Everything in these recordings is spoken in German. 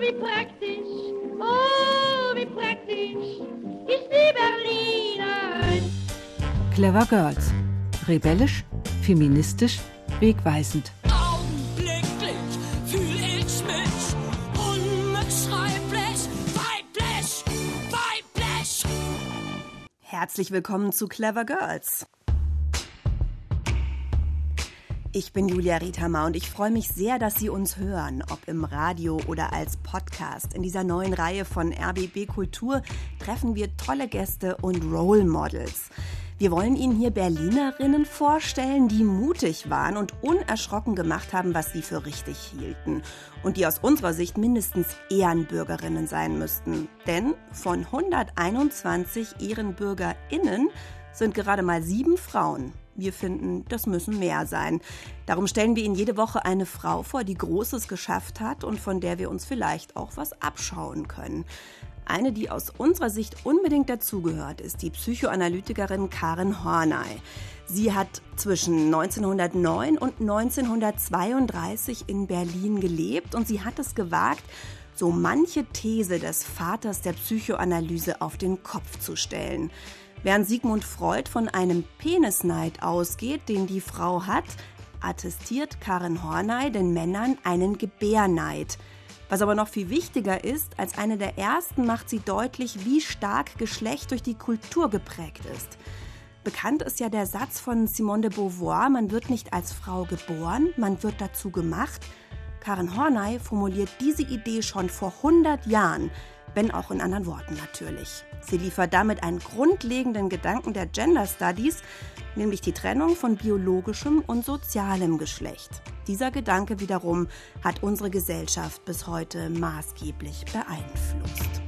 wie praktisch, oh, wie praktisch ist die Berlinerin. Clever Girls. Rebellisch, feministisch, wegweisend. Augenblicklich fühl ich mich unbeschreiblich weiblich, weiblich. Herzlich willkommen zu Clever Girls. Ich bin Julia Riethammer und ich freue mich sehr, dass Sie uns hören, ob im Radio oder als Podcast. In dieser neuen Reihe von RBB Kultur treffen wir tolle Gäste und Role Models. Wir wollen Ihnen hier Berlinerinnen vorstellen, die mutig waren und unerschrocken gemacht haben, was sie für richtig hielten. Und die aus unserer Sicht mindestens Ehrenbürgerinnen sein müssten. Denn von 121 EhrenbürgerInnen sind gerade mal sieben Frauen. Wir finden, das müssen mehr sein. Darum stellen wir Ihnen jede Woche eine Frau vor, die Großes geschafft hat und von der wir uns vielleicht auch was abschauen können. Eine, die aus unserer Sicht unbedingt dazugehört, ist die Psychoanalytikerin Karen Horney. Sie hat zwischen 1909 und 1932 in Berlin gelebt und sie hat es gewagt, so manche These des Vaters der Psychoanalyse auf den Kopf zu stellen. Während Sigmund Freud von einem Penisneid ausgeht, den die Frau hat, attestiert Karen Horney den Männern einen Gebärneid. Was aber noch viel wichtiger ist, als eine der ersten macht sie deutlich, wie stark Geschlecht durch die Kultur geprägt ist. Bekannt ist ja der Satz von Simone de Beauvoir, man wird nicht als Frau geboren, man wird dazu gemacht. Karen Horney formuliert diese Idee schon vor 100 Jahren, wenn auch in anderen Worten natürlich. Sie liefert damit einen grundlegenden Gedanken der Gender Studies, nämlich die Trennung von biologischem und sozialem Geschlecht. Dieser Gedanke wiederum hat unsere Gesellschaft bis heute maßgeblich beeinflusst.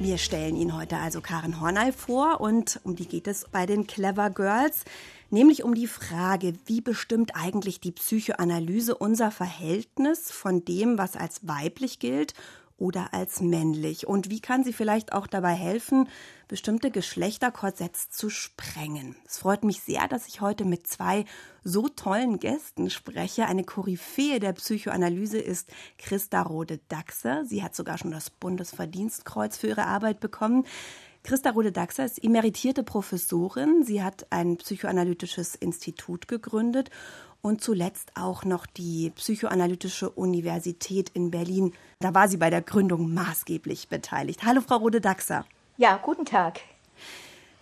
Wir stellen Ihnen heute also Karen Horney vor und um die geht es bei den Clever Girls nämlich um die Frage, wie bestimmt eigentlich die Psychoanalyse unser Verhältnis von dem, was als weiblich gilt oder als männlich? Und wie kann sie vielleicht auch dabei helfen, bestimmte Geschlechterkorsetts zu sprengen? Es freut mich sehr, dass ich heute mit zwei so tollen Gästen spreche. Eine Koryphäe der Psychoanalyse ist Christa Rode-Daxer. Sie hat sogar schon das Bundesverdienstkreuz für ihre Arbeit bekommen. Christa Rode-Daxer ist emeritierte Professorin. Sie hat ein psychoanalytisches Institut gegründet und zuletzt auch noch die Psychoanalytische Universität in Berlin. Da war sie bei der Gründung maßgeblich beteiligt. Hallo, Frau Rode-Daxer. Ja, guten Tag.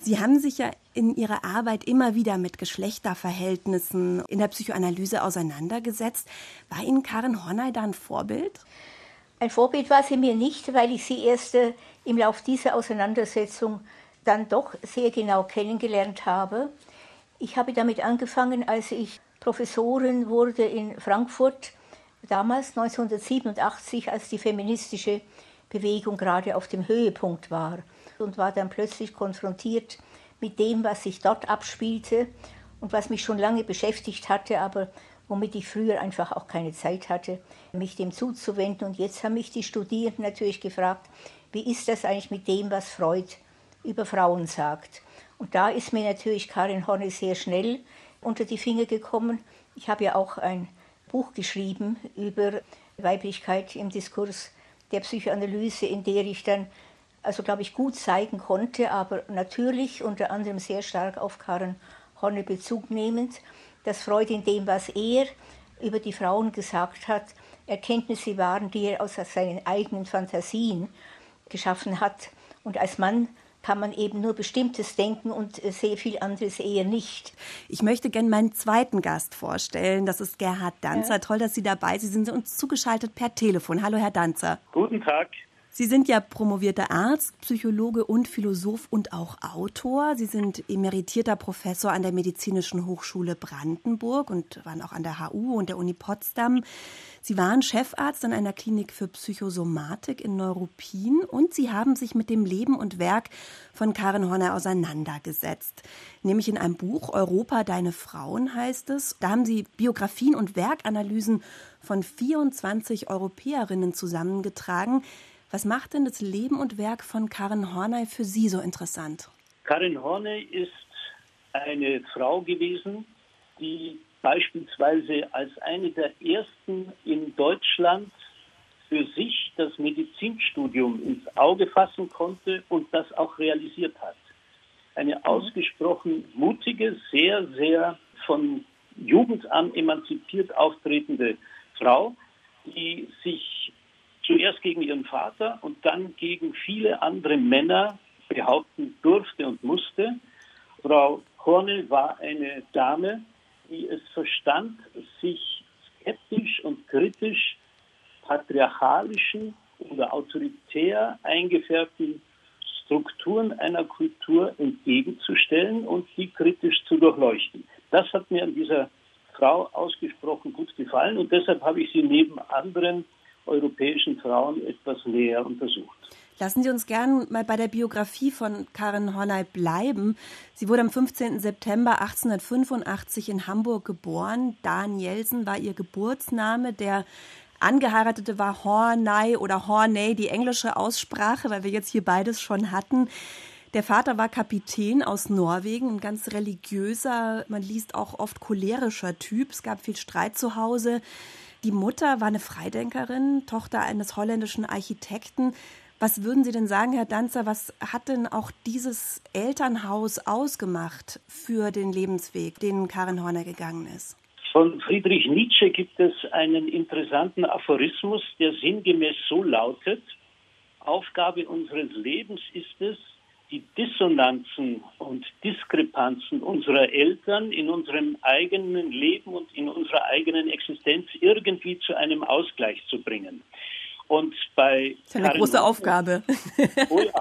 Sie haben sich ja in Ihrer Arbeit immer wieder mit Geschlechterverhältnissen in der Psychoanalyse auseinandergesetzt. War Ihnen Karen Horney da ein Vorbild? Ein Vorbild war sie mir nicht, weil ich sie erst äh, im Lauf dieser Auseinandersetzung dann doch sehr genau kennengelernt habe. Ich habe damit angefangen, als ich Professorin wurde in Frankfurt, damals 1987, als die feministische Bewegung gerade auf dem Höhepunkt war und war dann plötzlich konfrontiert mit dem, was sich dort abspielte und was mich schon lange beschäftigt hatte, aber womit ich früher einfach auch keine Zeit hatte, mich dem zuzuwenden. Und jetzt haben mich die Studierenden natürlich gefragt, wie ist das eigentlich mit dem, was Freud über Frauen sagt. Und da ist mir natürlich Karin Horne sehr schnell unter die Finger gekommen. Ich habe ja auch ein Buch geschrieben über Weiblichkeit im Diskurs der Psychoanalyse, in der ich dann, also glaube ich, gut zeigen konnte, aber natürlich unter anderem sehr stark auf Karin Horne Bezug nehmend, dass Freud in dem, was er über die Frauen gesagt hat, Erkenntnisse waren, die er aus seinen eigenen Fantasien geschaffen hat. Und als Mann kann man eben nur bestimmtes denken und sehr viel anderes eher nicht. Ich möchte gerne meinen zweiten Gast vorstellen. Das ist Gerhard Danzer. Ja. Toll, dass Sie dabei sind. Sie sind uns zugeschaltet per Telefon. Hallo, Herr Danzer. Guten Tag. Sie sind ja promovierter Arzt, Psychologe und Philosoph und auch Autor. Sie sind emeritierter Professor an der Medizinischen Hochschule Brandenburg und waren auch an der HU und der Uni Potsdam. Sie waren Chefarzt an einer Klinik für Psychosomatik in Neuruppin und Sie haben sich mit dem Leben und Werk von Karen Horner auseinandergesetzt. Nämlich in einem Buch Europa, deine Frauen heißt es. Da haben Sie Biografien und Werkanalysen von 24 Europäerinnen zusammengetragen. Was macht denn das Leben und Werk von Karin Horney für Sie so interessant? Karin Horney ist eine Frau gewesen, die beispielsweise als eine der ersten in Deutschland für sich das Medizinstudium ins Auge fassen konnte und das auch realisiert hat. Eine ausgesprochen mutige, sehr, sehr von Jugend an emanzipiert auftretende Frau, die sich zuerst gegen ihren Vater und dann gegen viele andere Männer behaupten durfte und musste. Frau Horne war eine Dame, die es verstand, sich skeptisch und kritisch patriarchalischen oder autoritär eingefärbten Strukturen einer Kultur entgegenzustellen und die kritisch zu durchleuchten. Das hat mir an dieser Frau ausgesprochen gut gefallen und deshalb habe ich sie neben anderen europäischen Frauen etwas näher untersucht. Lassen Sie uns gern mal bei der Biografie von Karin Horney bleiben. Sie wurde am 15. September 1885 in Hamburg geboren. Danielsen war ihr Geburtsname. Der Angeheiratete war Horney oder Horney, die englische Aussprache, weil wir jetzt hier beides schon hatten. Der Vater war Kapitän aus Norwegen, ein ganz religiöser, man liest auch oft cholerischer Typ. Es gab viel Streit zu Hause. Die Mutter war eine Freidenkerin, Tochter eines holländischen Architekten. Was würden Sie denn sagen, Herr Danzer, was hat denn auch dieses Elternhaus ausgemacht für den Lebensweg, den Karin Horner gegangen ist? Von Friedrich Nietzsche gibt es einen interessanten Aphorismus, der sinngemäß so lautet, Aufgabe unseres Lebens ist es, die Dissonanzen und Diskrepanzen unserer Eltern in unserem eigenen Leben und in unserer eigenen Existenz irgendwie zu einem Ausgleich zu bringen. Und bei das ist eine Karin große Aufgabe. Oh ja,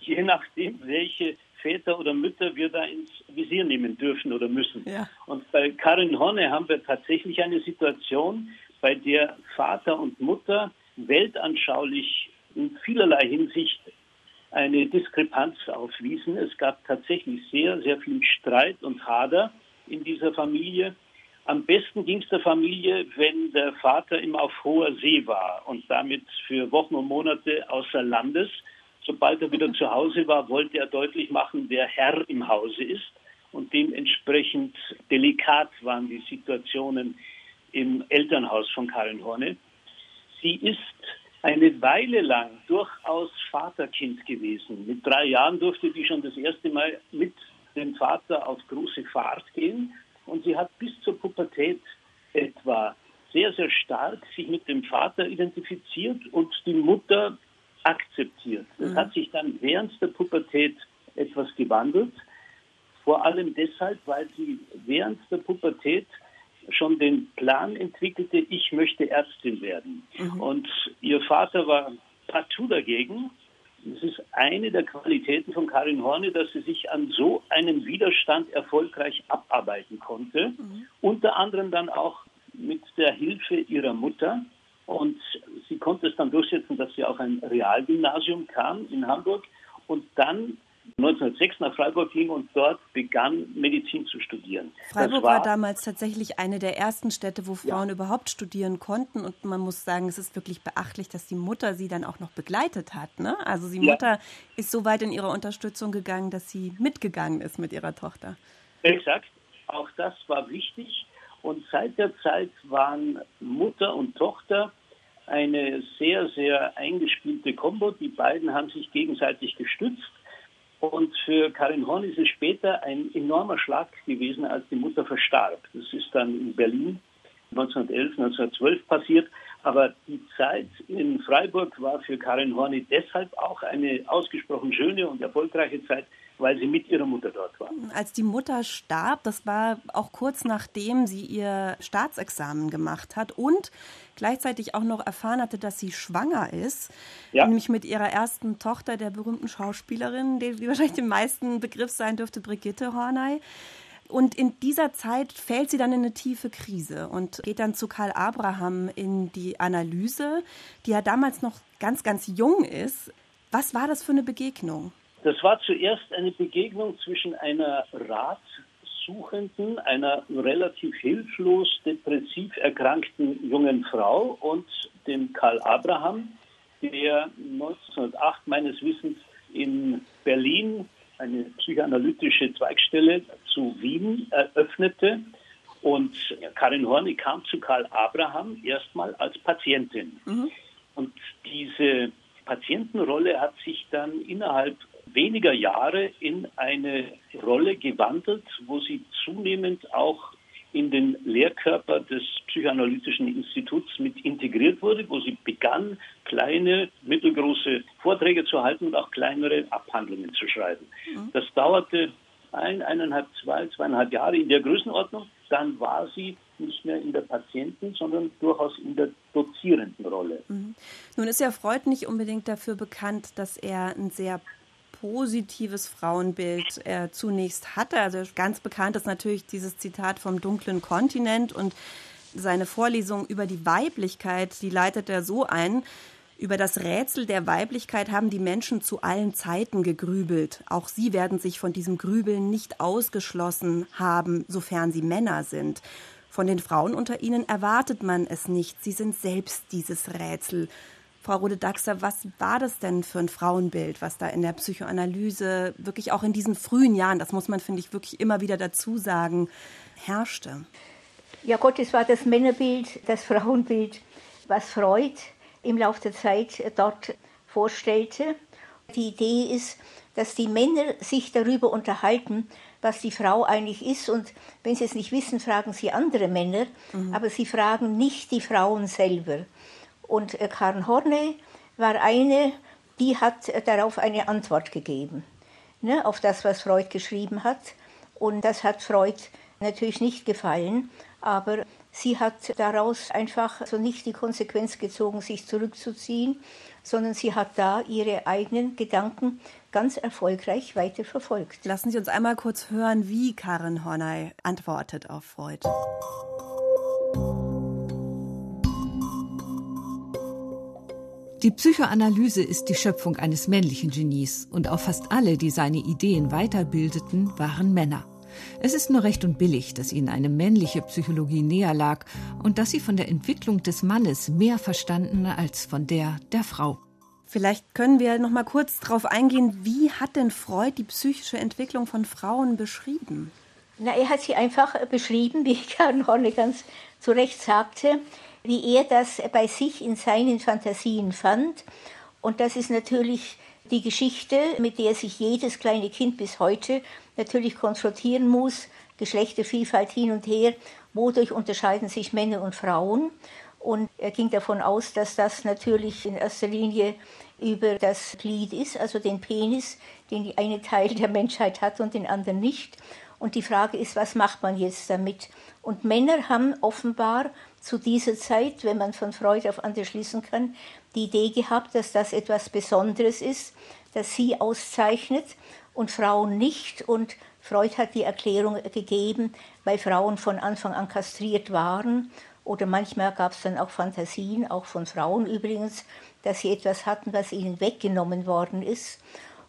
je nachdem, welche Väter oder Mütter wir da ins Visier nehmen dürfen oder müssen. Ja. Und bei Karin Horne haben wir tatsächlich eine Situation, bei der Vater und Mutter weltanschaulich in vielerlei Hinsicht eine Diskrepanz aufwiesen. Es gab tatsächlich sehr, sehr viel Streit und Hader in dieser Familie. Am besten ging es der Familie, wenn der Vater immer auf hoher See war und damit für Wochen und Monate außer Landes Sobald er wieder zu Hause war, wollte er deutlich machen, wer Herr im Hause ist. Und dementsprechend delikat waren die Situationen im Elternhaus von Karin Horne. Sie ist eine Weile lang durchaus Vaterkind gewesen. Mit drei Jahren durfte sie schon das erste Mal mit dem Vater auf große Fahrt gehen. Und sie hat bis zur Pubertät etwa sehr, sehr stark sich mit dem Vater identifiziert und die Mutter akzeptiert. Das mhm. hat sich dann während der Pubertät etwas gewandelt. Vor allem deshalb, weil sie während der Pubertät schon den Plan entwickelte, ich möchte Ärztin werden. Mhm. Und ihr Vater war partout dagegen. Das ist eine der Qualitäten von Karin Horne, dass sie sich an so einem Widerstand erfolgreich abarbeiten konnte. Mhm. Unter anderem dann auch mit der Hilfe ihrer Mutter. Und sie konnte es dann durchsetzen, dass sie auf ein Realgymnasium kam in Hamburg und dann 1906 nach Freiburg ging und dort begann, Medizin zu studieren. Freiburg war, war, damals tatsächlich eine der ersten Städte, wo Frauen ja. überhaupt studieren konnten. Und man muss sagen, es ist wirklich beachtlich, dass die Mutter sie dann auch noch begleitet hat. Ne? Also die ja. Mutter ist so weit in ihrer Unterstützung gegangen, dass sie mitgegangen ist mit ihrer Tochter. Exakt. Auch das war wichtig. Und seit der Zeit waren Mutter und Tochter eine sehr, sehr eingespielte Kombo. Die beiden haben sich gegenseitig gestützt. Und für Karin Horn ist es später ein enormer Schlag gewesen, als die Mutter verstarb. Das ist dann in Berlin 1911, 1912 passiert. Aber die Zeit in Freiburg war für Karin Horny deshalb auch eine ausgesprochen schöne und erfolgreiche Zeit, weil sie mit ihrer Mutter dort war. Als die Mutter starb, das war auch kurz nachdem sie ihr Staatsexamen gemacht hat und gleichzeitig auch noch erfahren hatte, dass sie schwanger ist, ja. nämlich mit ihrer ersten Tochter, der berühmten Schauspielerin, die wahrscheinlich dem meisten Begriff sein dürfte, Brigitte Horney. Und in dieser Zeit fällt sie dann in eine tiefe Krise und geht dann zu Karl Abraham in die Analyse, die ja damals noch ganz, ganz jung ist. Was war das für eine Begegnung? Das war zuerst eine Begegnung zwischen einer Ratsuchenden, einer relativ hilflos, depressiv erkrankten jungen Frau und dem Karl Abraham, der 1908 meines Wissens in Berlin eine psychoanalytische Zweigstelle zu Wien eröffnete Und Karin Horne kam zu Karl Abraham erstmal als Patientin. Mhm. Und diese Patientenrolle hat sich dann innerhalb weniger Jahre in eine Rolle gewandelt, wo sie zunehmend auch in den Lehrkörper des Psychoanalytischen Instituts mit integriert wurde, wo sie begann, kleine, mittelgroße Vorträge zu halten und auch kleinere Abhandlungen zu schreiben. Mhm. Das dauerte ein, eineinhalb, zwei, zweieinhalb Jahre in der Größenordnung. Dann war sie nicht mehr in der Patienten, sondern durchaus in der dozierenden Rolle. Mhm. Nun ist ja Freud nicht unbedingt dafür bekannt, dass er ein sehr positives Frauenbild er zunächst hatte. Also ganz bekannt ist natürlich dieses Zitat vom dunklen Kontinent und seine Vorlesung über die Weiblichkeit, die leitet er so ein. Über das Rätsel der Weiblichkeit haben die Menschen zu allen Zeiten gegrübelt. Auch sie werden sich von diesem Grübeln nicht ausgeschlossen haben, sofern sie Männer sind. Von den Frauen unter ihnen erwartet man es nicht. Sie sind selbst dieses Rätsel. Frau Rode-Daxter, was war das denn für ein Frauenbild, was da in der Psychoanalyse wirklich auch in diesen frühen Jahren, das muss man, finde ich, wirklich immer wieder dazu sagen, herrschte? Ja Gott, es war das Männerbild, das Frauenbild, was Freud im Laufe der Zeit dort vorstellte. Die Idee ist, dass die Männer sich darüber unterhalten, was die Frau eigentlich ist. Und wenn sie es nicht wissen, fragen sie andere Männer, mhm. aber sie fragen nicht die Frauen selber. Und äh, Karen Horney war eine, die hat äh, darauf eine Antwort gegeben, ne, auf das, was Freud geschrieben hat. Und das hat Freud natürlich nicht gefallen, aber sie hat daraus einfach so nicht die Konsequenz gezogen, sich zurückzuziehen, sondern sie hat da ihre eigenen Gedanken ganz erfolgreich weiter verfolgt. Lassen Sie uns einmal kurz hören, wie Karen Horney antwortet auf Freud. Die Psychoanalyse ist die Schöpfung eines männlichen Genies und auch fast alle, die seine Ideen weiterbildeten, waren Männer. Es ist nur recht und billig, dass ihnen eine männliche Psychologie näher lag und dass sie von der Entwicklung des Mannes mehr verstanden als von der der Frau. Vielleicht können wir noch mal kurz darauf eingehen, wie hat denn Freud die psychische Entwicklung von Frauen beschrieben? Na, er hat sie einfach beschrieben, wie Karen Horne ganz zu Recht sagte wie er das bei sich in seinen Fantasien fand. Und das ist natürlich die Geschichte, mit der sich jedes kleine Kind bis heute natürlich konfrontieren muss. Geschlechtervielfalt hin und her. Wodurch unterscheiden sich Männer und Frauen? Und er ging davon aus, dass das natürlich in erster Linie über das Glied ist, also den Penis, den die eine Teil der Menschheit hat und den anderen nicht. Und die Frage ist, was macht man jetzt damit? Und Männer haben offenbar zu dieser Zeit, wenn man von Freud auf andere schließen kann, die Idee gehabt, dass das etwas Besonderes ist, das sie auszeichnet und Frauen nicht. Und Freud hat die Erklärung gegeben, weil Frauen von Anfang an kastriert waren. Oder manchmal gab es dann auch Fantasien, auch von Frauen übrigens, dass sie etwas hatten, was ihnen weggenommen worden ist.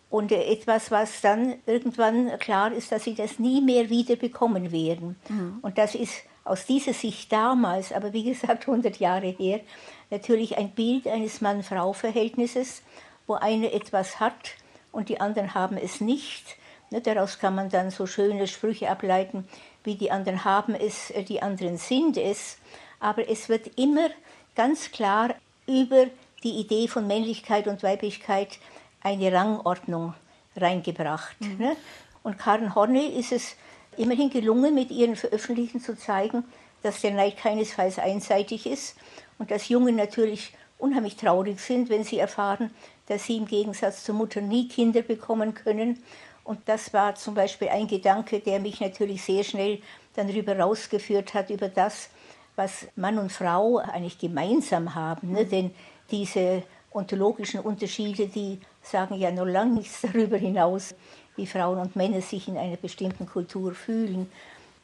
Und etwas, was dann irgendwann klar ist, dass sie das nie mehr wieder bekommen werden. Mhm. Und das ist aus dieser Sicht damals, aber wie gesagt 100 Jahre her, natürlich ein Bild eines Mann-Frau-Verhältnisses, wo einer etwas hat und die anderen haben es nicht. Ne, daraus kann man dann so schöne Sprüche ableiten, wie die anderen haben es, äh, die anderen sind es. Aber es wird immer ganz klar über die Idee von Männlichkeit und Weiblichkeit eine Rangordnung reingebracht. Mhm. Ne? Und Karen Horney ist es immerhin gelungen, mit ihren Veröffentlichungen zu zeigen, dass der Neid keinesfalls einseitig ist und dass Jungen natürlich unheimlich traurig sind, wenn sie erfahren, dass sie im Gegensatz zur Mutter nie Kinder bekommen können. Und das war zum Beispiel ein Gedanke, der mich natürlich sehr schnell dann darüber rausgeführt hat, über das, was Mann und Frau eigentlich gemeinsam haben. Ne? Denn diese ontologischen Unterschiede, die sagen ja noch lange nichts darüber hinaus, wie Frauen und Männer sich in einer bestimmten Kultur fühlen,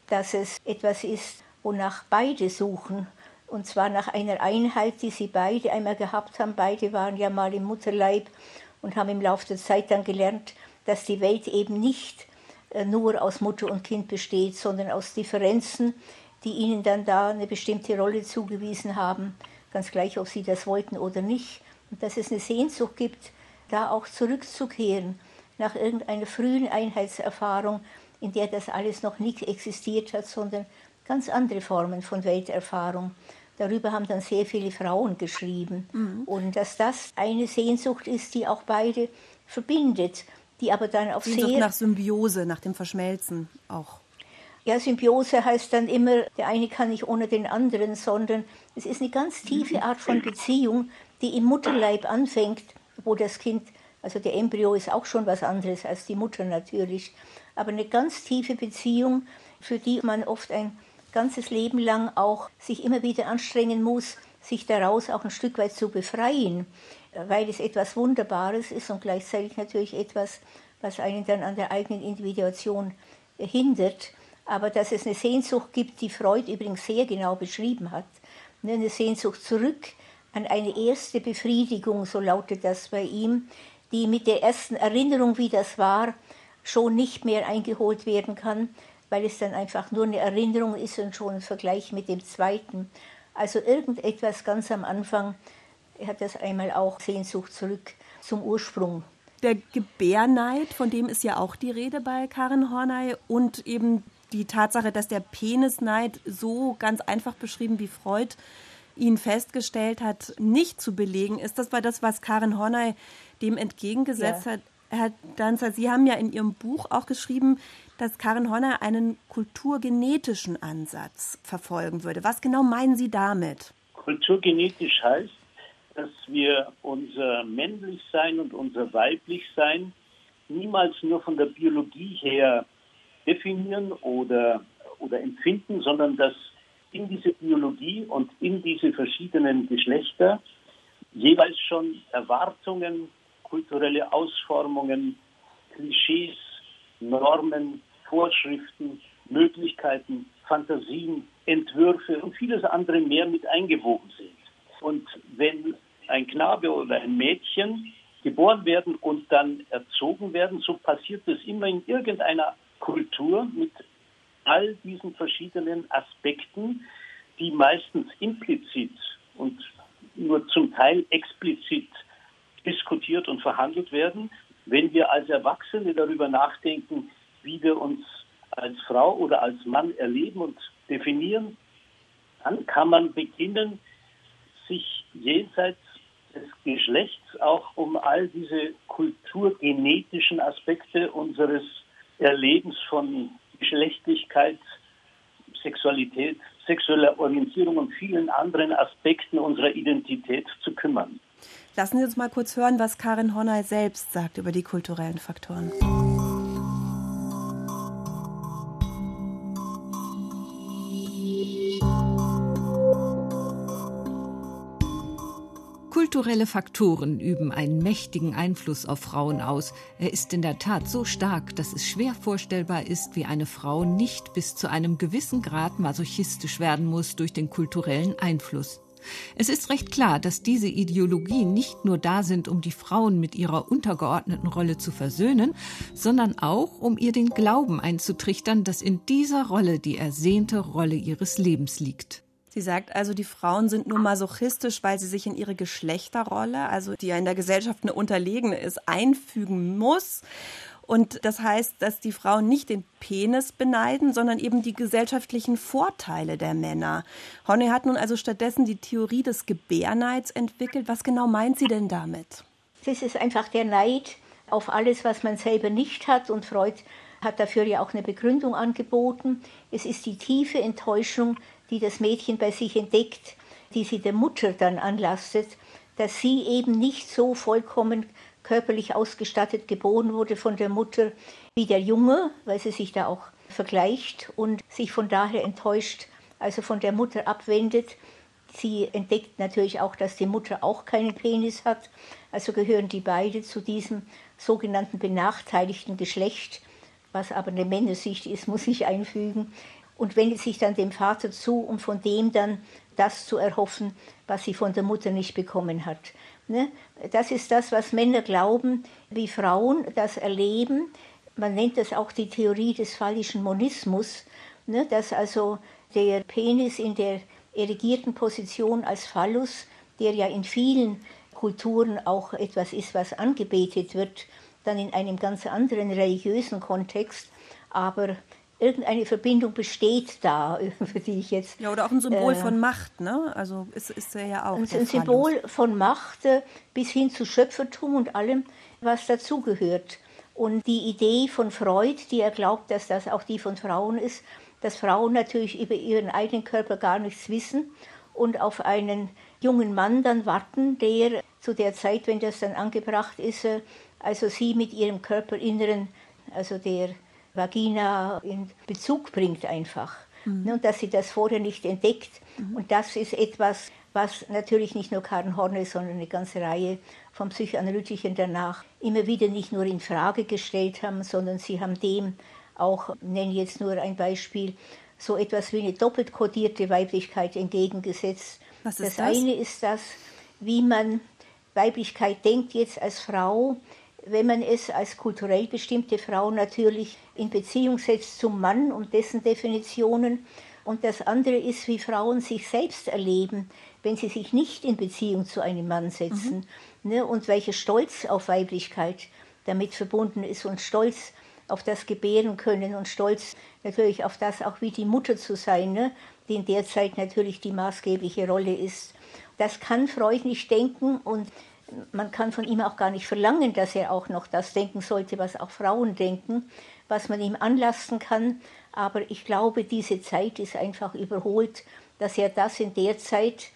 dass es etwas ist, wonach beide suchen, und zwar nach einer Einheit, die sie beide einmal gehabt haben. Beide waren ja mal im Mutterleib und haben im Laufe der Zeit dann gelernt, dass die Welt eben nicht äh, nur aus Mutter und Kind besteht, sondern aus Differenzen, die ihnen dann da eine bestimmte Rolle zugewiesen haben, ganz gleich, ob sie das wollten oder nicht. Und dass es eine Sehnsucht gibt, da auch zurückzukehren nach irgendeiner frühen Einheitserfahrung, in der das alles noch nicht existiert hat, sondern ganz andere Formen von Welterfahrung. Darüber haben dann sehr viele Frauen geschrieben. Mhm. Und dass das eine Sehnsucht ist, die auch beide verbindet, die aber dann auf Sehnsucht sehr... nach Symbiose, nach dem Verschmelzen auch. Ja, Symbiose heißt dann immer, der eine kann nicht ohne den anderen, sondern es ist eine ganz tiefe Art von Beziehung, die im Mutterleib anfängt, wo das Kind, also der Embryo ist auch schon was anderes als die Mutter natürlich, aber eine ganz tiefe Beziehung, für die man oft ein ganzes Leben lang auch sich immer wieder anstrengen muss, sich daraus auch ein Stück weit zu befreien, weil es etwas Wunderbares ist und gleichzeitig natürlich etwas, was einen dann an der eigenen Individuation hindert. Aber dass es eine Sehnsucht gibt, die Freud übrigens sehr genau beschrieben hat, ne, eine Sehnsucht zurück an eine erste Befriedigung, so lautet das bei ihm, die mit der ersten Erinnerung, wie das war, schon nicht mehr eingeholt werden kann, weil es dann einfach nur eine Erinnerung ist und schon ein Vergleich mit dem zweiten. Also irgendetwas ganz am Anfang, hat das einmal auch Sehnsucht zurück zum Ursprung. Der Gebärneid, von dem ist ja auch die Rede bei Karin Horney und eben die Tatsache, dass der Penisneid so ganz einfach beschrieben wie Freud ihn festgestellt hat, nicht zu belegen ist. Das war das, was Karin Horney dem entgegengesetzt ja. hat. Herr Danzer, Sie haben ja in Ihrem Buch auch geschrieben, dass Karin Horney einen kulturgenetischen Ansatz verfolgen würde. Was genau meinen Sie damit? Kulturgenetisch heißt, dass wir unser Männlichsein und unser Weiblichsein niemals nur von der Biologie her definieren oder, oder empfinden, sondern dass in diese Biologie und in diese verschiedenen Geschlechter jeweils schon Erwartungen, kulturelle Ausformungen, Klischees, Normen, Vorschriften, Möglichkeiten, Fantasien, Entwürfe und vieles andere mehr mit eingewoben sind. Und wenn ein Knabe oder ein Mädchen geboren werden und dann erzogen werden, so passiert es immer in irgendeiner Kultur mit all diesen verschiedenen Aspekten, die meistens implizit und nur zum Teil explizit diskutiert und verhandelt werden. Wenn wir als Erwachsene darüber nachdenken, wie wir uns als Frau oder als Mann erleben und definieren, dann kann man beginnen, sich jenseits des Geschlechts auch um all diese kulturgenetischen Aspekte unseres Erlebens von Geschlechtlichkeit, Sexualität, sexueller Orientierung und vielen anderen Aspekten unserer Identität zu kümmern. Lassen Sie uns mal kurz hören, was Karin Horney selbst sagt über die kulturellen Faktoren. Kulturelle Faktoren üben einen mächtigen Einfluss auf Frauen aus. Er ist in der Tat so stark, dass es schwer vorstellbar ist, wie eine Frau nicht bis zu einem gewissen Grad masochistisch werden muss durch den kulturellen Einfluss. Es ist recht klar, dass diese Ideologien nicht nur da sind, um die Frauen mit ihrer untergeordneten Rolle zu versöhnen, sondern auch, um ihr den Glauben einzutrichtern, dass in dieser Rolle die ersehnte Rolle ihres Lebens liegt. Sie sagt also, die Frauen sind nur masochistisch, weil sie sich in ihre Geschlechterrolle, also die ja in der Gesellschaft eine unterlegene ist, einfügen muss. Und das heißt, dass die Frauen nicht den Penis beneiden, sondern eben die gesellschaftlichen Vorteile der Männer. Honey hat nun also stattdessen die Theorie des Gebärneids entwickelt. Was genau meint sie denn damit? Das ist einfach der Neid auf alles, was man selber nicht hat. Und Freud hat dafür ja auch eine Begründung angeboten. Es ist die tiefe Enttäuschung die das Mädchen bei sich entdeckt, die sie der Mutter dann anlastet, dass sie eben nicht so vollkommen körperlich ausgestattet geboren wurde von der Mutter wie der Junge, weil sie sich da auch vergleicht und sich von daher enttäuscht, also von der Mutter abwendet. Sie entdeckt natürlich auch, dass die Mutter auch keinen Penis hat, also gehören die beide zu diesem sogenannten benachteiligten Geschlecht, was aber eine Männersicht ist, muss ich einfügen und wendet sich dann dem Vater zu, um von dem dann das zu erhoffen, was sie von der Mutter nicht bekommen hat. Ne? Das ist das, was Männer glauben, wie Frauen das erleben. Man nennt das auch die Theorie des phallischen Monismus, ne? dass also der Penis in der erigierten Position als Phallus, der ja in vielen Kulturen auch etwas ist, was angebetet wird, dann in einem ganz anderen religiösen Kontext, aber irgendeine Verbindung besteht da, für die ich jetzt. Ja, oder auch ein Symbol äh, von Macht, ne? Also ist, ist er ja auch. Ein, ein Symbol von Macht äh, bis hin zu Schöpfertum und allem, was dazugehört. Und die Idee von Freud, die er glaubt, dass das auch die von Frauen ist, dass Frauen natürlich über ihren eigenen Körper gar nichts wissen und auf einen jungen Mann dann warten, der zu der Zeit, wenn das dann angebracht ist, äh, also sie mit ihrem Körperinneren, also der Vagina in Bezug bringt einfach. Mhm. Und dass sie das vorher nicht entdeckt. Mhm. Und das ist etwas, was natürlich nicht nur Karen Horne, sondern eine ganze Reihe von Psychoanalytikern danach immer wieder nicht nur in Frage gestellt haben, sondern sie haben dem auch, nenne jetzt nur ein Beispiel, so etwas wie eine doppelt kodierte Weiblichkeit entgegengesetzt. Was ist das, das eine ist das, wie man Weiblichkeit denkt jetzt als Frau, wenn man es als kulturell bestimmte Frau natürlich in Beziehung setzt zum Mann und dessen Definitionen. Und das andere ist, wie Frauen sich selbst erleben, wenn sie sich nicht in Beziehung zu einem Mann setzen. Mhm. Ne? Und welcher Stolz auf Weiblichkeit damit verbunden ist und Stolz auf das Gebären können und Stolz natürlich auf das auch wie die Mutter zu sein, ne? die in der Zeit natürlich die maßgebliche Rolle ist. Das kann Freud nicht denken und man kann von ihm auch gar nicht verlangen, dass er auch noch das denken sollte, was auch Frauen denken, was man ihm anlasten kann. Aber ich glaube, diese Zeit ist einfach überholt, dass er das in der Zeit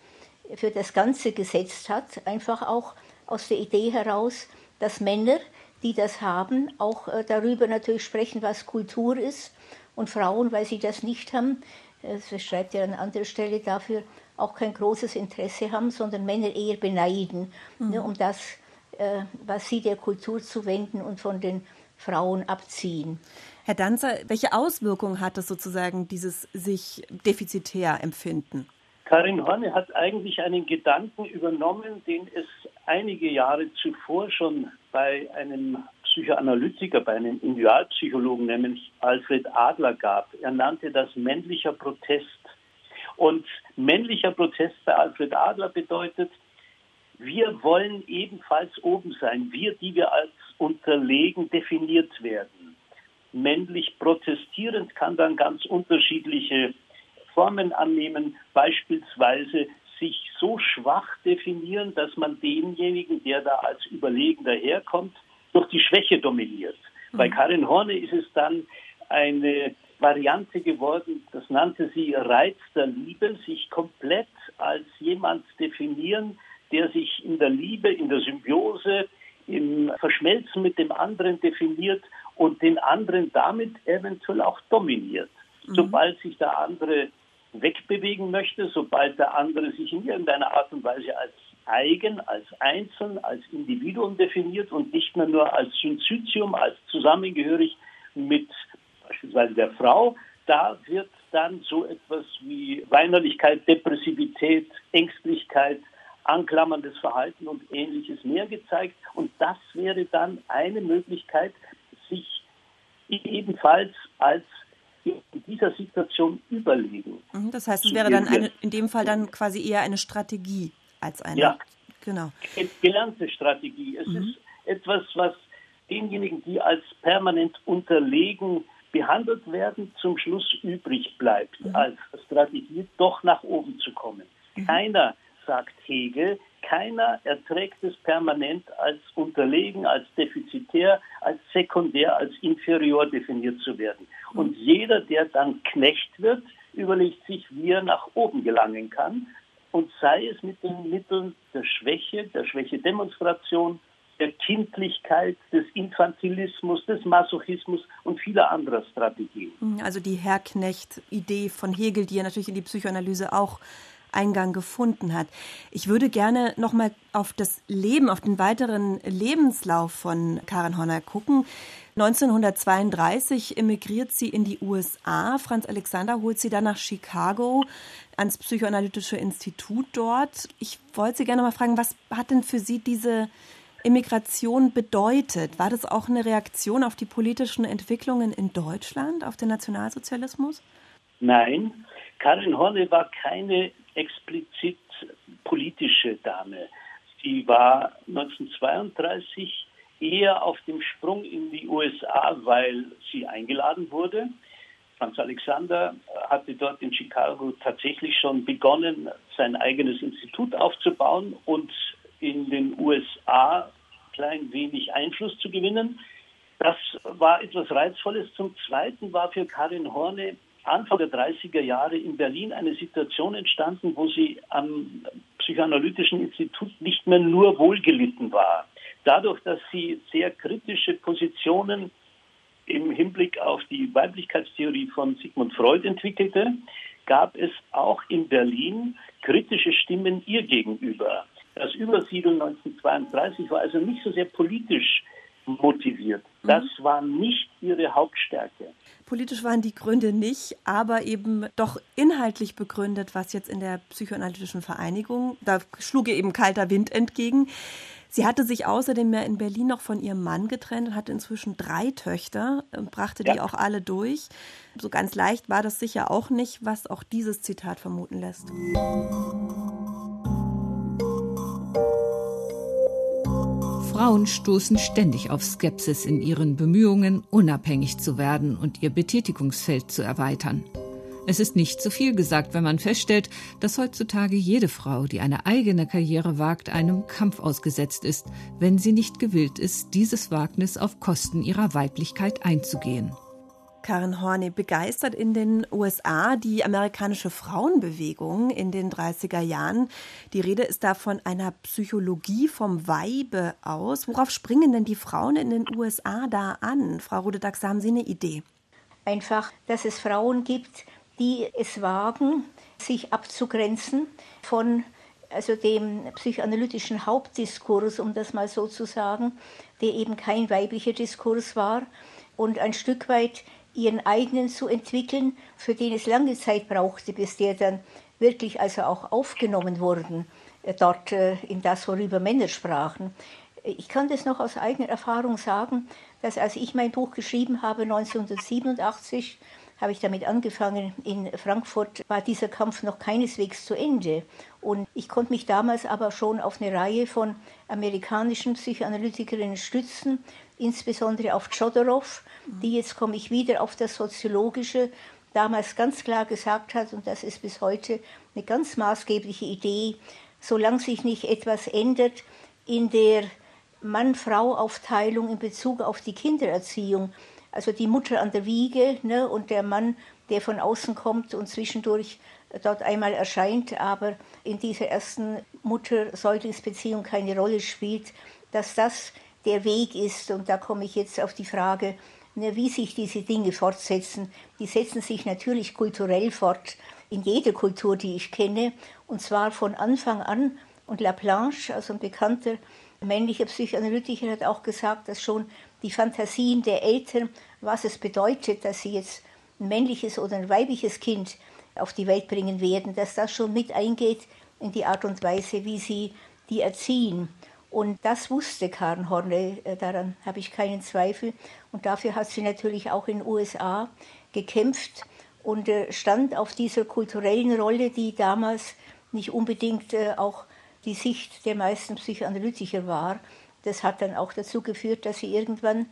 für das Ganze gesetzt hat, einfach auch aus der Idee heraus, dass Männer, die das haben, auch äh, darüber natürlich sprechen, was Kultur ist. Und Frauen, weil sie das nicht haben, äh, das schreibt er an anderer Stelle dafür, auch kein großes Interesse haben, sondern Männer eher beneiden, mhm. ne, um das, äh, was sie der Kultur zuwenden und von den Frauen abziehen. Herr Danzer, welche Auswirkungen hat das sozusagen, dieses sich defizitär empfinden? Karin Horne hat eigentlich einen Gedanken übernommen, den es einige Jahre zuvor schon bei einem Psychoanalytiker, bei einem Individualpsychologen, nämlich Alfred Adler gab. Er nannte das männlicher Protest. Und männlicher Protest bei Alfred Adler bedeutet, wir wollen ebenfalls oben sein, wir, die wir als unterlegen definiert werden. Männlich protestierend kann dann ganz unterschiedliche Formen annehmen, beispielsweise sich so schwach definieren, dass man denjenigen, der da als überlegen daherkommt, durch die Schwäche dominiert. Mhm. Bei Karin Horne ist es dann eine Variante geworden, das nannte sie Reiz der Liebe, sich komplett als jemand definieren, der sich in der Liebe, in der Symbiose, im Verschmelzen mit dem anderen definiert und den anderen damit eventuell auch dominiert. Mhm. Sobald sich der andere wegbewegen möchte, sobald der andere sich in irgendeiner Art und Weise als eigen, als Einzeln, als Individuum definiert und nicht mehr nur als Synzytium, als zusammengehörig mit beispielsweise der Frau, da wird dann so etwas wie Weinerlichkeit, Depressivität, Ängstlichkeit, anklammerndes Verhalten und ähnliches mehr gezeigt. Und das wäre dann eine Möglichkeit, sich ebenfalls als in dieser Situation überlegen. Mhm, das heißt, es wäre dann eine, in dem Fall dann quasi eher eine Strategie als eine. Ja, genau. Gelernte Strategie. Es mhm. ist etwas, was denjenigen, die als permanent unterlegen behandelt werden, zum Schluss übrig bleibt, mhm. als Strategie doch nach oben zu kommen. Mhm. Keiner, sagt Hegel, keiner erträgt es permanent als unterlegen, als defizitär, als sekundär, als inferior definiert zu werden. Mhm. Und jeder, der dann Knecht wird, überlegt sich, wie er nach oben gelangen kann. Und sei es mit den Mitteln der Schwäche, der Schwächedemonstration, der Kindlichkeit, des Infantilismus, des Masochismus und vieler anderer Strategien. Mhm, also die Herrknecht-Idee von Hegel, die ja natürlich in die Psychoanalyse auch Eingang gefunden hat. Ich würde gerne noch mal auf das Leben, auf den weiteren Lebenslauf von Karen Horner gucken. 1932 emigriert sie in die USA. Franz Alexander holt sie dann nach Chicago ans Psychoanalytische Institut dort. Ich wollte Sie gerne mal fragen, was hat denn für Sie diese Immigration bedeutet? War das auch eine Reaktion auf die politischen Entwicklungen in Deutschland, auf den Nationalsozialismus? Nein, Karin Horne war keine explizit politische Dame. Sie war 1932 eher auf dem Sprung in die USA, weil sie eingeladen wurde. Franz Alexander hatte dort in Chicago tatsächlich schon begonnen, sein eigenes Institut aufzubauen und in den USA klein wenig Einfluss zu gewinnen. Das war etwas Reizvolles. Zum Zweiten war für Karin Horne Anfang der 30er Jahre in Berlin eine Situation entstanden, wo sie am Psychoanalytischen Institut nicht mehr nur wohlgelitten war. Dadurch, dass sie sehr kritische Positionen im Hinblick auf die Weiblichkeitstheorie von Sigmund Freud entwickelte, gab es auch in Berlin kritische Stimmen ihr gegenüber. Das Übersiedeln 1932 war also nicht so sehr politisch motiviert. Das mhm. war nicht ihre Hauptstärke. Politisch waren die Gründe nicht, aber eben doch inhaltlich begründet, was jetzt in der psychoanalytischen Vereinigung, da schlug ihr eben kalter Wind entgegen. Sie hatte sich außerdem ja in Berlin noch von ihrem Mann getrennt und hatte inzwischen drei Töchter und brachte ja. die auch alle durch. So ganz leicht war das sicher auch nicht, was auch dieses Zitat vermuten lässt. Frauen stoßen ständig auf Skepsis in ihren Bemühungen, unabhängig zu werden und ihr Betätigungsfeld zu erweitern. Es ist nicht zu viel gesagt, wenn man feststellt, dass heutzutage jede Frau, die eine eigene Karriere wagt, einem Kampf ausgesetzt ist, wenn sie nicht gewillt ist, dieses Wagnis auf Kosten ihrer Weiblichkeit einzugehen. Karen Horney begeistert in den USA die amerikanische Frauenbewegung in den 30er Jahren. Die Rede ist da von einer Psychologie vom Weibe aus. Worauf springen denn die Frauen in den USA da an? Frau Rudedax, haben Sie eine Idee? Einfach, dass es Frauen gibt, die es wagen, sich abzugrenzen von also dem psychoanalytischen Hauptdiskurs, um das mal so zu sagen, der eben kein weiblicher Diskurs war und ein Stück weit ihren eigenen zu entwickeln, für den es lange Zeit brauchte, bis der dann wirklich also auch aufgenommen wurden, äh, dort äh, in das, worüber Männer sprachen. Ich kann das noch aus eigener Erfahrung sagen, dass als ich mein Buch geschrieben habe, 1987, habe ich damit angefangen. In Frankfurt war dieser Kampf noch keineswegs zu Ende. Und ich konnte mich damals aber schon auf eine Reihe von amerikanischen Psychoanalytikerinnen stützen, insbesondere auf Chodorow, die jetzt komme ich wieder auf das Soziologische, damals ganz klar gesagt hat, und das ist bis heute eine ganz maßgebliche Idee, solange sich nicht etwas ändert in der Mann-Frau-Aufteilung in Bezug auf die Kindererziehung, also die Mutter an der Wiege ne, und der Mann, der von außen kommt und zwischendurch dort einmal erscheint, aber in dieser ersten Mutter-Säuglingsbeziehung keine Rolle spielt, dass das der Weg ist. Und da komme ich jetzt auf die Frage, ne, wie sich diese Dinge fortsetzen. Die setzen sich natürlich kulturell fort, in jeder Kultur, die ich kenne, und zwar von Anfang an. Und Laplanche, also ein bekannter männlicher Psychoanalytiker, hat auch gesagt, dass schon die Fantasien der Eltern, was es bedeutet, dass sie jetzt ein männliches oder ein weibliches Kind auf die Welt bringen werden, dass das schon mit eingeht in die Art und Weise, wie sie die erziehen. Und das wusste Karen Horney, äh, daran habe ich keinen Zweifel. Und dafür hat sie natürlich auch in den USA gekämpft und äh, stand auf dieser kulturellen Rolle, die damals nicht unbedingt äh, auch die Sicht der meisten Psychoanalytiker war. Das hat dann auch dazu geführt, dass sie irgendwann,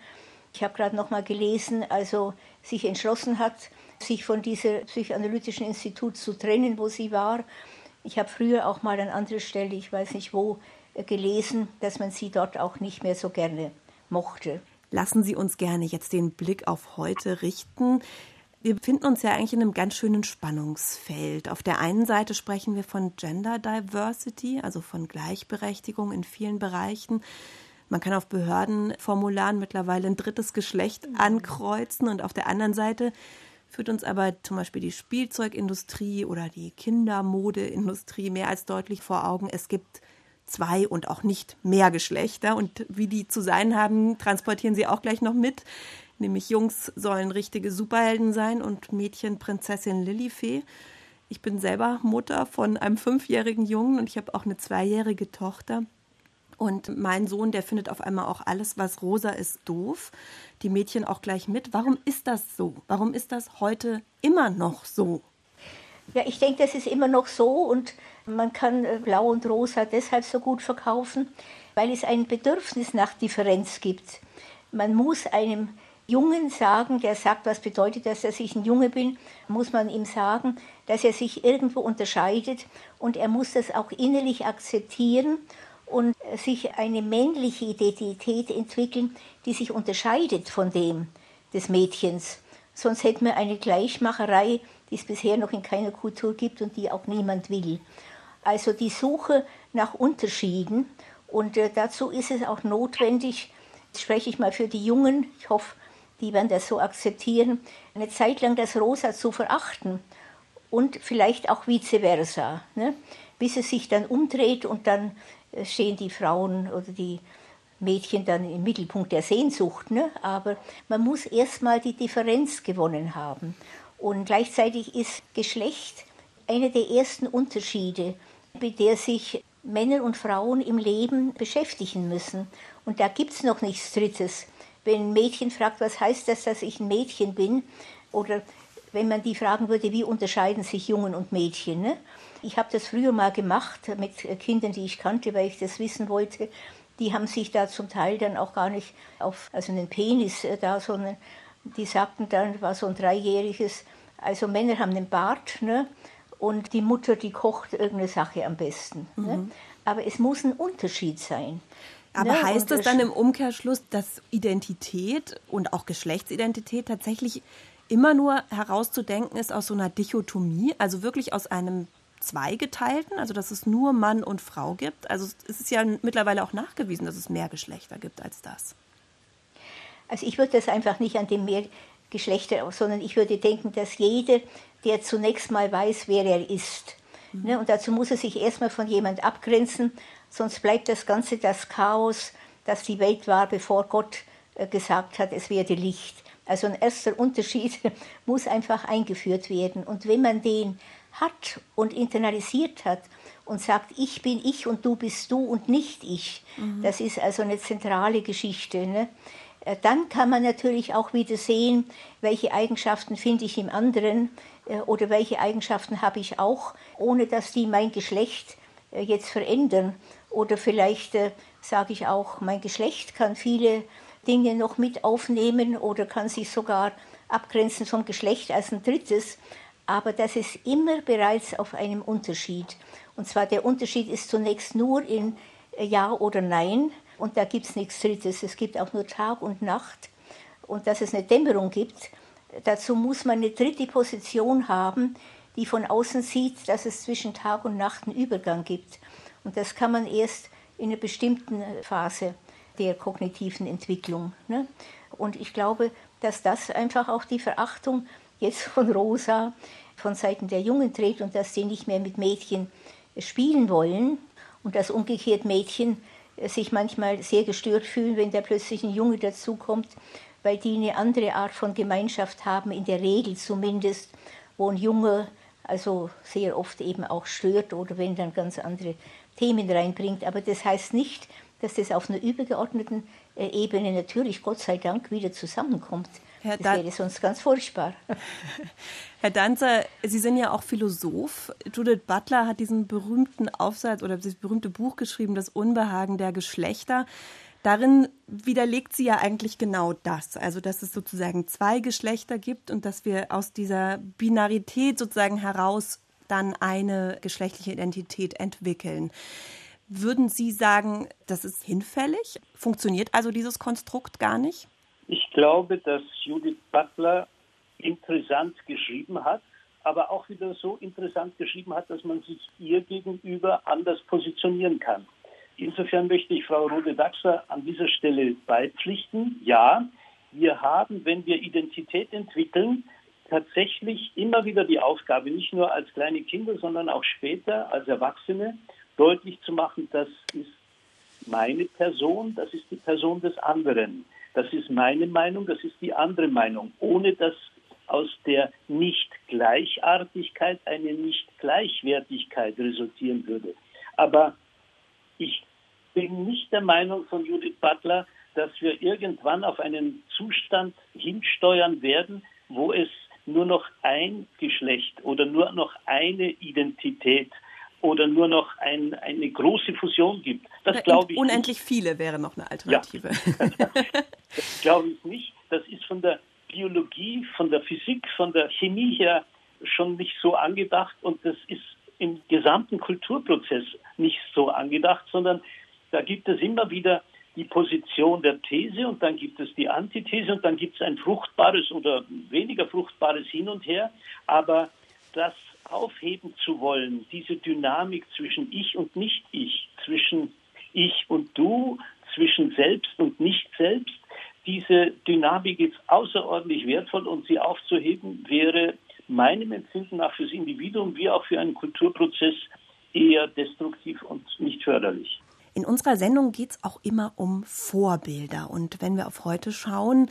ich habe gerade noch mal gelesen, also sich entschlossen hat, sich von diesem psychoanalytischen Institut zu trennen, wo sie war. Ich habe früher auch mal an anderer Stelle, ich weiß nicht wo, gelesen, dass man sie dort auch nicht mehr so gerne mochte. Lassen Sie uns gerne jetzt den Blick auf heute richten. Wir befinden uns ja eigentlich in einem ganz schönen Spannungsfeld. Auf der einen Seite sprechen wir von Gender Diversity, also von Gleichberechtigung in vielen Bereichen. Man kann auf Behördenformularen mittlerweile ein drittes Geschlecht mhm. ankreuzen und auf der anderen Seite führt uns aber zum Beispiel die Spielzeugindustrie oder die Kindermodeindustrie mehr als deutlich vor Augen. Es gibt zwei und auch nicht mehr Geschlechter. Und wie die zu sein haben, transportieren sie auch gleich noch mit. Nämlich Jungs sollen richtige Superhelden sein und Mädchen Prinzessin Lilifee. Ich bin selber Mutter von einem fünfjährigen Jungen und ich habe auch eine zweijährige Tochter. Und mein Sohn, der findet auf einmal auch alles, was rosa ist, doof. Die Mädchen auch gleich mit. Warum ist das so? Warum ist das heute immer noch so? Ja, ich denke, das ist immer noch so und man kann äh, Blau und Rosa deshalb so gut verkaufen, weil es ein Bedürfnis nach Differenz gibt. Man muss einem Jungen sagen, der sagt, was bedeutet das, dass ich ein Junge bin, muss man ihm sagen, dass er sich irgendwo unterscheidet und er muss das auch innerlich akzeptieren und sich eine männliche Identität entwickeln, die sich unterscheidet von dem des Mädchens. Sonst hätten wir eine Gleichmacherei, die es bisher noch in keiner Kultur gibt und die auch niemand will. Also die Suche nach Unterschieden und äh, dazu ist es auch notwendig, jetzt spreche ich mal für die Jungen, ich hoffe, die werden das so akzeptieren, eine Zeit lang das Rosa zu verachten und vielleicht auch vice versa, ne? bis es sich dann umdreht und dann äh, stehen die Frauen oder die Mädchen dann im Mittelpunkt der Sehnsucht. Ne? Aber man muss erstmal die Differenz gewonnen haben. Und gleichzeitig ist Geschlecht einer der ersten Unterschiede, mit der sich Männer und Frauen im Leben beschäftigen müssen. Und da gibt es noch nichts Drittes. Wenn ein Mädchen fragt, was heißt das, dass ich ein Mädchen bin, oder wenn man die fragen würde, wie unterscheiden sich Jungen und Mädchen. Ne? Ich habe das früher mal gemacht mit Kindern, die ich kannte, weil ich das wissen wollte. Die haben sich da zum Teil dann auch gar nicht auf also einen Penis äh, da, sondern die sagten dann, war so ein dreijähriges, also Männer haben einen Bart, ne? und die Mutter, die kocht irgendeine Sache am besten. Ne? Mhm. Ne? Aber es muss ein Unterschied sein. Aber ne? heißt das dann im Umkehrschluss, dass Identität und auch Geschlechtsidentität tatsächlich immer nur herauszudenken ist aus so einer Dichotomie, also wirklich aus einem zweigeteilten, also dass es nur Mann und Frau gibt? Also es ist ja mittlerweile auch nachgewiesen, dass es mehr Geschlechter gibt als das. Also ich würde das einfach nicht an dem mehr Geschlechter, sondern ich würde denken, dass jeder, der zunächst mal weiß, wer er ist, mhm. ne, und dazu muss er sich erstmal von jemand abgrenzen, sonst bleibt das Ganze das Chaos, das die Welt war, bevor Gott äh, gesagt hat, es werde Licht. Also ein erster Unterschied muss einfach eingeführt werden. Und wenn man den hat und internalisiert hat und sagt, ich bin ich und du bist du und nicht ich, mhm. das ist also eine zentrale Geschichte. Ne? Äh, dann kann man natürlich auch wieder sehen, welche Eigenschaften finde ich im anderen äh, oder welche Eigenschaften habe ich auch, ohne dass die mein Geschlecht jetzt verändern. Oder vielleicht sage ich auch, mein Geschlecht kann viele Dinge noch mit aufnehmen oder kann sich sogar abgrenzen vom Geschlecht als ein drittes. Aber das ist immer bereits auf einem Unterschied. Und zwar der Unterschied ist zunächst nur in Ja oder Nein. Und da gibt es nichts Drittes. Es gibt auch nur Tag und Nacht. Und dass es eine Dämmerung gibt, dazu muss man eine dritte Position haben, die von außen sieht, dass es zwischen Tag und Nacht einen Übergang gibt. Und das kann man erst in einer bestimmten Phase der kognitiven Entwicklung. Ne? Und ich glaube, dass das einfach auch die Verachtung jetzt von Rosa von Seiten der Jungen trägt und dass sie nicht mehr mit Mädchen spielen wollen und dass umgekehrt Mädchen sich manchmal sehr gestört fühlen, wenn da plötzlich ein Junge dazukommt, weil die eine andere Art von Gemeinschaft haben, in der Regel zumindest, wo ein Junge also sehr oft eben auch stört oder wenn dann ganz andere Themen reinbringt. Aber das heißt nicht, dass das auf einer übergeordneten äh, Ebene natürlich, Gott sei Dank, wieder zusammenkommt. Herr das wäre sonst ganz furchtbar. Herr Danzer, Sie sind ja auch Philosoph. Judith Butler hat diesen berühmten Aufsatz oder dieses berühmte Buch geschrieben, Das Unbehagen der Geschlechter. Darin widerlegt sie ja eigentlich genau das, also dass es sozusagen zwei Geschlechter gibt und dass wir aus dieser Binarität sozusagen heraus dann eine geschlechtliche Identität entwickeln. Würden Sie sagen, das ist hinfällig? Funktioniert also dieses Konstrukt gar nicht? Ich glaube, dass Judith Butler interessant geschrieben hat, aber auch wieder so interessant geschrieben hat, dass man sich ihr gegenüber anders positionieren kann. Insofern möchte ich Frau Rode-Daxer an dieser Stelle beipflichten. Ja, wir haben, wenn wir Identität entwickeln, tatsächlich immer wieder die Aufgabe, nicht nur als kleine Kinder, sondern auch später als Erwachsene, deutlich zu machen, das ist meine Person, das ist die Person des anderen. Das ist meine Meinung, das ist die andere Meinung, ohne dass aus der Nicht-Gleichartigkeit eine Nicht-Gleichwertigkeit resultieren würde. Aber ich bin nicht der Meinung von Judith Butler, dass wir irgendwann auf einen Zustand hinsteuern werden, wo es nur noch ein Geschlecht oder nur noch eine Identität oder nur noch ein, eine große Fusion gibt. Das glaube ich. Unendlich nicht. viele wäre noch eine Alternative. Ja. das glaube ich nicht. Das ist von der Biologie, von der Physik, von der Chemie her schon nicht so angedacht und das ist im gesamten Kulturprozess nicht so angedacht, sondern da gibt es immer wieder die Position der These und dann gibt es die Antithese und dann gibt es ein fruchtbares oder weniger fruchtbares Hin und Her. Aber das aufheben zu wollen, diese Dynamik zwischen Ich und Nicht-Ich, zwischen Ich und Du, zwischen Selbst und Nicht-Selbst, diese Dynamik ist außerordentlich wertvoll und sie aufzuheben wäre meinem Empfinden nach fürs Individuum wie auch für einen Kulturprozess eher destruktiv und nicht förderlich. In unserer Sendung geht es auch immer um Vorbilder. Und wenn wir auf heute schauen,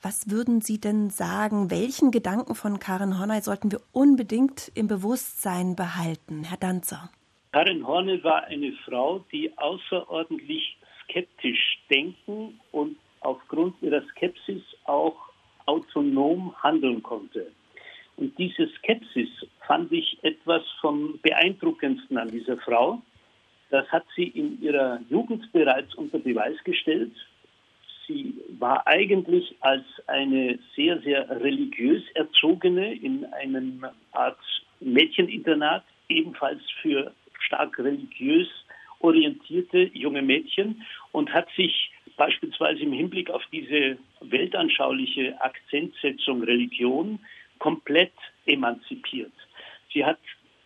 was würden Sie denn sagen, welchen Gedanken von Karin Horney sollten wir unbedingt im Bewusstsein behalten, Herr Danzer? Karin Horney war eine Frau, die außerordentlich skeptisch denken und aufgrund ihrer Skepsis auch autonom handeln konnte. Und diese Skepsis fand ich etwas vom Beeindruckendsten an dieser Frau. Das hat sie in ihrer Jugend bereits unter Beweis gestellt. Sie war eigentlich als eine sehr, sehr religiös erzogene in einem Art Mädcheninternat, ebenfalls für stark religiös orientierte junge Mädchen und hat sich beispielsweise im Hinblick auf diese weltanschauliche Akzentsetzung Religion komplett emanzipiert. Sie hat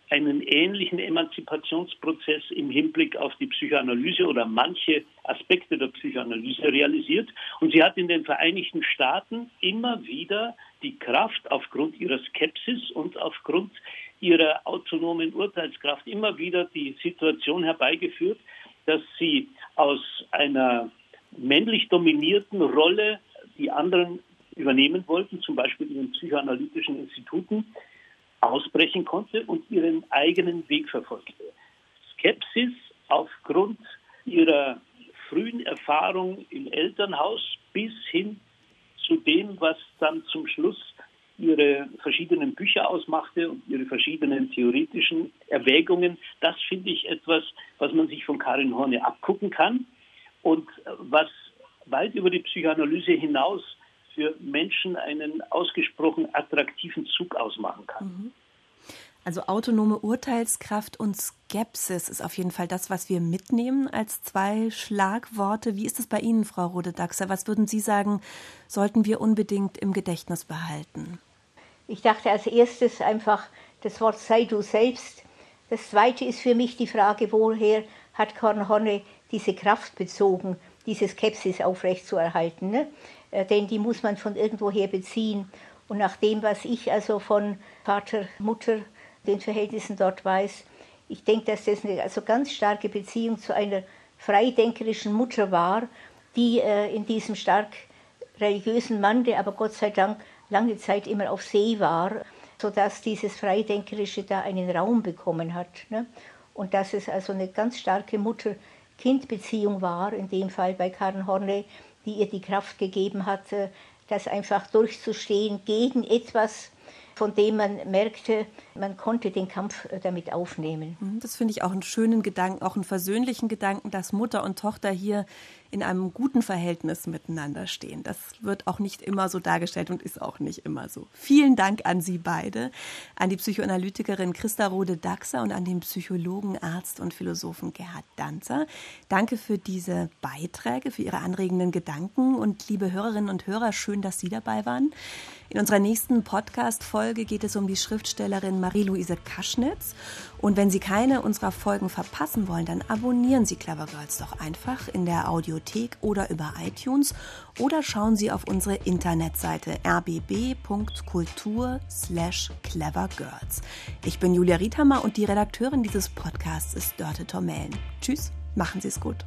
einen ähnlichen Emanzipationsprozess im Hinblick auf die Psychoanalyse oder manche Aspekte der Psychoanalyse realisiert. Und sie hat in den Vereinigten Staaten immer wieder die Kraft aufgrund ihrer Skepsis und aufgrund ihrer autonomen Urteilskraft immer wieder die Situation herbeigeführt, dass sie aus einer männlich dominierten Rolle die anderen übernehmen wollten, zum Beispiel in den psychoanalytischen Instituten, ausbrechen konnte und ihren eigenen Weg verfolgte. Skepsis aufgrund ihrer frühen Erfahrung im Elternhaus bis hin zu dem, was dann zum Schluss ihre verschiedenen Bücher ausmachte und ihre verschiedenen theoretischen Erwägungen. Das finde ich etwas, was man sich von Karin Horne abgucken kann und was weit über die Psychoanalyse hinaus für Menschen einen ausgesprochen attraktiven Zug ausmachen kann. Mhm. Also autonome Urteilskraft und Skepsis ist auf jeden Fall das, was wir mitnehmen als zwei Schlagworte. Wie ist es bei Ihnen, Frau Rode-Daxer? Was würden Sie sagen, sollten wir unbedingt im Gedächtnis behalten? Ich dachte als erstes einfach das Wort sei du selbst. Das zweite ist für mich die Frage, woher hat Korn Horne diese Kraft bezogen, diese Skepsis aufrechtzuerhalten. Ne? Äh, denn die muss man von irgendwoher beziehen. Und nach dem, was ich also von Vater, Mutter, den Verhältnissen dort weiß, ich denke, dass das eine also ganz starke Beziehung zu einer freidenkerischen Mutter war, die äh, in diesem stark religiösen Mann, der aber Gott sei Dank lange Zeit immer auf See war, sodass dieses Freidenkerische da einen Raum bekommen hat. Ne? Und dass es also eine ganz starke Mutter-Kind-Beziehung war, in dem Fall bei Karen Horney, die ihr die Kraft gegeben hatte, das einfach durchzustehen gegen etwas, von dem man merkte, man konnte den Kampf äh, damit aufnehmen. Mhm, das finde ich auch einen schönen Gedanken, auch einen versöhnlichen Gedanken, dass Mutter und Tochter hier in einem guten Verhältnis miteinander stehen. Das wird auch nicht immer so dargestellt und ist auch nicht immer so. Vielen Dank an Sie beide, an die Psychoanalytikerin Christa Rode-Daxer und an den Psychologen, Arzt und Philosophen Gerhard Danzer. Danke für diese Beiträge, für Ihre anregenden Gedanken und liebe Hörerinnen und Hörer, schön, dass Sie dabei waren. In unserer nächsten Podcast-Folge geht es um die Schriftstellerin Marie-Louise Kaschnitz. Und wenn Sie keine unserer Folgen verpassen wollen, dann abonnieren Sie Clever Girls doch einfach in der Audiothek oder über iTunes oder schauen Sie auf unsere Internetseite rbb.kultur slash clevergirls. Ich bin Julia Riethammer und die Redakteurin dieses Podcasts ist Dörte Tormellen. Tschüss, machen Sie es gut.